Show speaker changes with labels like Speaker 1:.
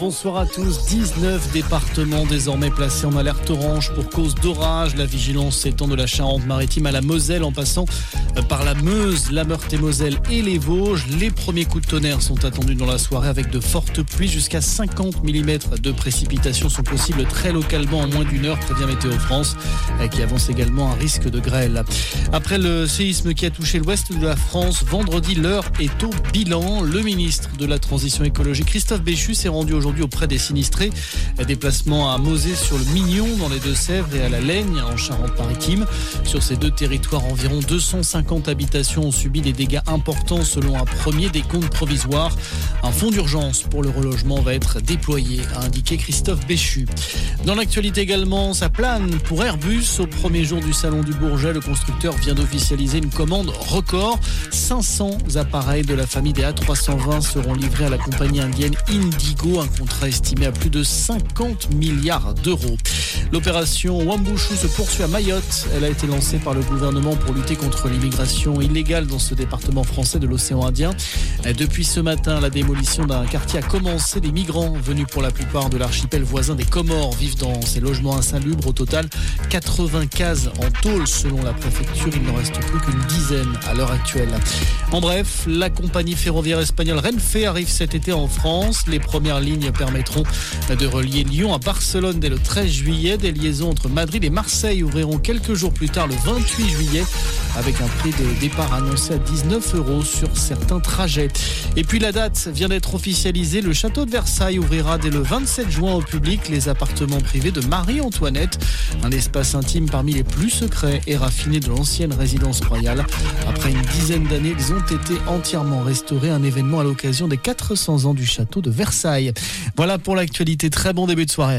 Speaker 1: Bonsoir à tous. 19 départements désormais placés en alerte orange pour cause d'orage. La vigilance s'étend de la Charente-Maritime à la Moselle en passant par la Meuse, la Meurthe-et-Moselle et les Vosges. Les premiers coups de tonnerre sont attendus dans la soirée avec de fortes pluies. Jusqu'à 50 mm de précipitations sont possibles très localement en moins d'une heure, prévient Météo France, qui avance également un risque de grêle. Après le séisme qui a touché l'ouest de la France, vendredi, l'heure est au bilan. Le ministre de la Transition écologique, Christophe Béchu, s'est rendu aujourd'hui auprès des sinistrés. Déplacement à Mosée sur le Mignon dans les Deux-Sèvres et à la Laigne en Charente-Maritime. Sur ces deux territoires, environ 250 habitations ont subi des dégâts importants selon un premier décompte provisoire. Un fonds d'urgence pour le relogement va être déployé, a indiqué Christophe Béchu. Dans l'actualité également, ça plane pour Airbus. Au premier jour du salon du Bourget, le constructeur vient d'officialiser une commande record. 500 appareils de la famille des A320 seront livrés à la compagnie indienne Indigo, un contrat estimé à plus de 50 milliards d'euros. L'opération Wambushu se poursuit à Mayotte. Elle a été lancée par le gouvernement pour lutter contre l'immigration illégale dans ce département français de l'océan Indien. Depuis ce matin, la démolition d'un quartier a commencé. Les migrants venus pour la plupart de l'archipel voisin des Comores vivent dans ces logements insalubres. Au total, 80 cases en tôle selon la préfecture. Il n'en reste plus qu'une dizaine à l'heure actuelle. En bref, la compagnie ferroviaire espagnole Renfe arrive cet été en France. Les premières lignes permettront de relier Lyon à Barcelone dès le 13 juillet. Des liaisons entre Madrid et Marseille ouvriront quelques jours plus tard, le 28 juillet, avec un prix de départ annoncé à 19 euros sur certains trajets. Et puis la date vient d'être officialisée. Le château de Versailles ouvrira dès le 27 juin au public les appartements privés de Marie-Antoinette, un espace intime parmi les plus secrets et raffinés de l'ancienne résidence royale. Après une dizaine d'années, ils ont été entièrement restaurés, un événement à l'occasion des 400 ans du château de Versailles. Voilà pour l'actualité. Très bon début de soirée à tous.